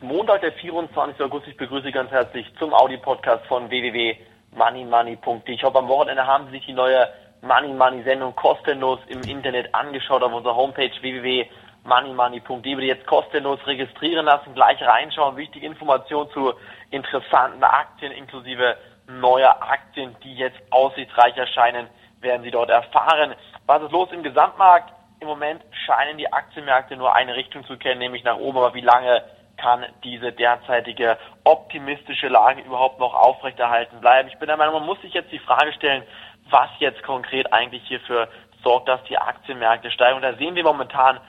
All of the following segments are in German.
Montag, der 24. August. Ich begrüße Sie ganz herzlich zum Audi-Podcast von www.moneymoney.de. Ich hoffe, am Wochenende haben Sie sich die neue Money Money Sendung kostenlos im Internet angeschaut auf unserer Homepage www.moneymoney.de. Bitte jetzt kostenlos registrieren lassen, gleich reinschauen. Wichtige Informationen zu interessanten Aktien inklusive neuer Aktien, die jetzt aussichtsreich erscheinen, werden Sie dort erfahren. Was ist los im Gesamtmarkt? Im Moment scheinen die Aktienmärkte nur eine Richtung zu kennen, nämlich nach oben. Aber wie lange kann diese derzeitige optimistische Lage überhaupt noch aufrechterhalten bleiben? Ich bin der Meinung, man muss sich jetzt die Frage stellen, was jetzt konkret eigentlich hierfür sorgt, dass die Aktienmärkte steigen. Und da sehen wir momentan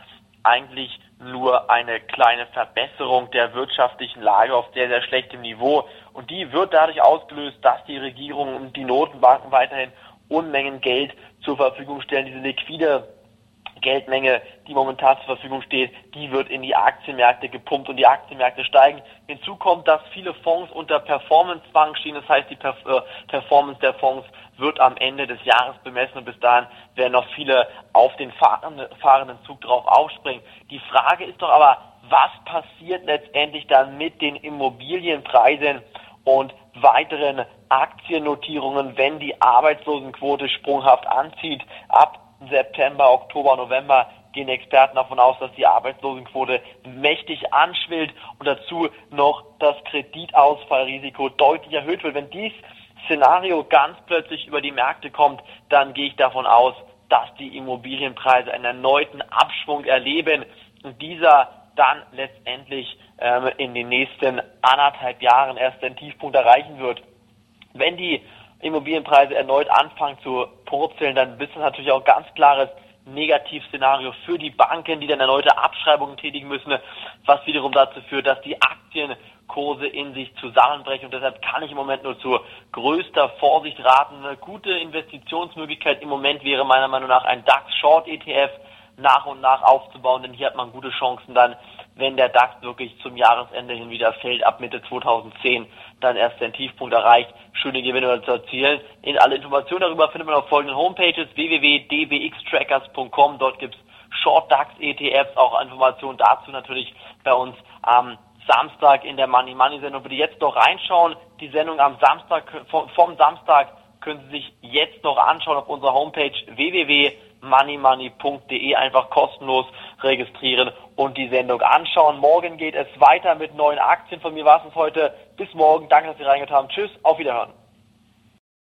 eigentlich nur eine kleine Verbesserung der wirtschaftlichen Lage auf sehr, sehr schlechtem Niveau. Und die wird dadurch ausgelöst, dass die Regierung und die Notenbanken weiterhin Unmengen Geld zur Verfügung stellen. Diese liquide Geldmenge, die momentan zur Verfügung steht, die wird in die Aktienmärkte gepumpt und die Aktienmärkte steigen. Hinzu kommt, dass viele Fonds unter Performance-Zwang stehen. Das heißt, die äh, Performance der Fonds wird am Ende des Jahres bemessen und bis dahin werden noch viele auf den fahrenden Zug drauf aufspringen. Die Frage ist doch aber, was passiert letztendlich dann mit den Immobilienpreisen und weiteren Aktiennotierungen, wenn die Arbeitslosenquote sprunghaft anzieht? Ab September, Oktober, November gehen Experten davon aus, dass die Arbeitslosenquote mächtig anschwillt und dazu noch das Kreditausfallrisiko deutlich erhöht wird. Wenn dies Szenario ganz plötzlich über die Märkte kommt, dann gehe ich davon aus, dass die Immobilienpreise einen erneuten Abschwung erleben und dieser dann letztendlich ähm, in den nächsten anderthalb Jahren erst den Tiefpunkt erreichen wird. Wenn die Immobilienpreise erneut anfangen zu purzeln, dann ist das natürlich auch ganz klares Negativszenario für die Banken, die dann erneute Abschreibungen tätigen müssen, was wiederum dazu führt, dass die Aktienkurse in sich zusammenbrechen. Und deshalb kann ich im Moment nur zu größter Vorsicht raten. Eine gute Investitionsmöglichkeit im Moment wäre meiner Meinung nach ein DAX Short ETF nach und nach aufzubauen, denn hier hat man gute Chancen dann, wenn der DAX wirklich zum Jahresende hin wieder fällt, ab Mitte 2010 dann erst den Tiefpunkt erreicht, schöne Gewinne zu erzielen. In alle Informationen darüber findet man auf folgenden Homepages www.dbxtrackers.com. Dort gibt's Short DAX ETFs, auch Informationen dazu natürlich bei uns am Samstag in der Money Money Sendung. Bitte jetzt noch reinschauen. Die Sendung am Samstag, vom, Samstag können Sie sich jetzt noch anschauen auf unserer Homepage www.moneymoney.de. Einfach kostenlos registrieren und die Sendung anschauen. Morgen geht es weiter mit neuen Aktien. Von mir war es heute. Bis morgen. Danke, dass Sie reingetan haben. Tschüss. Auf Wiederhören.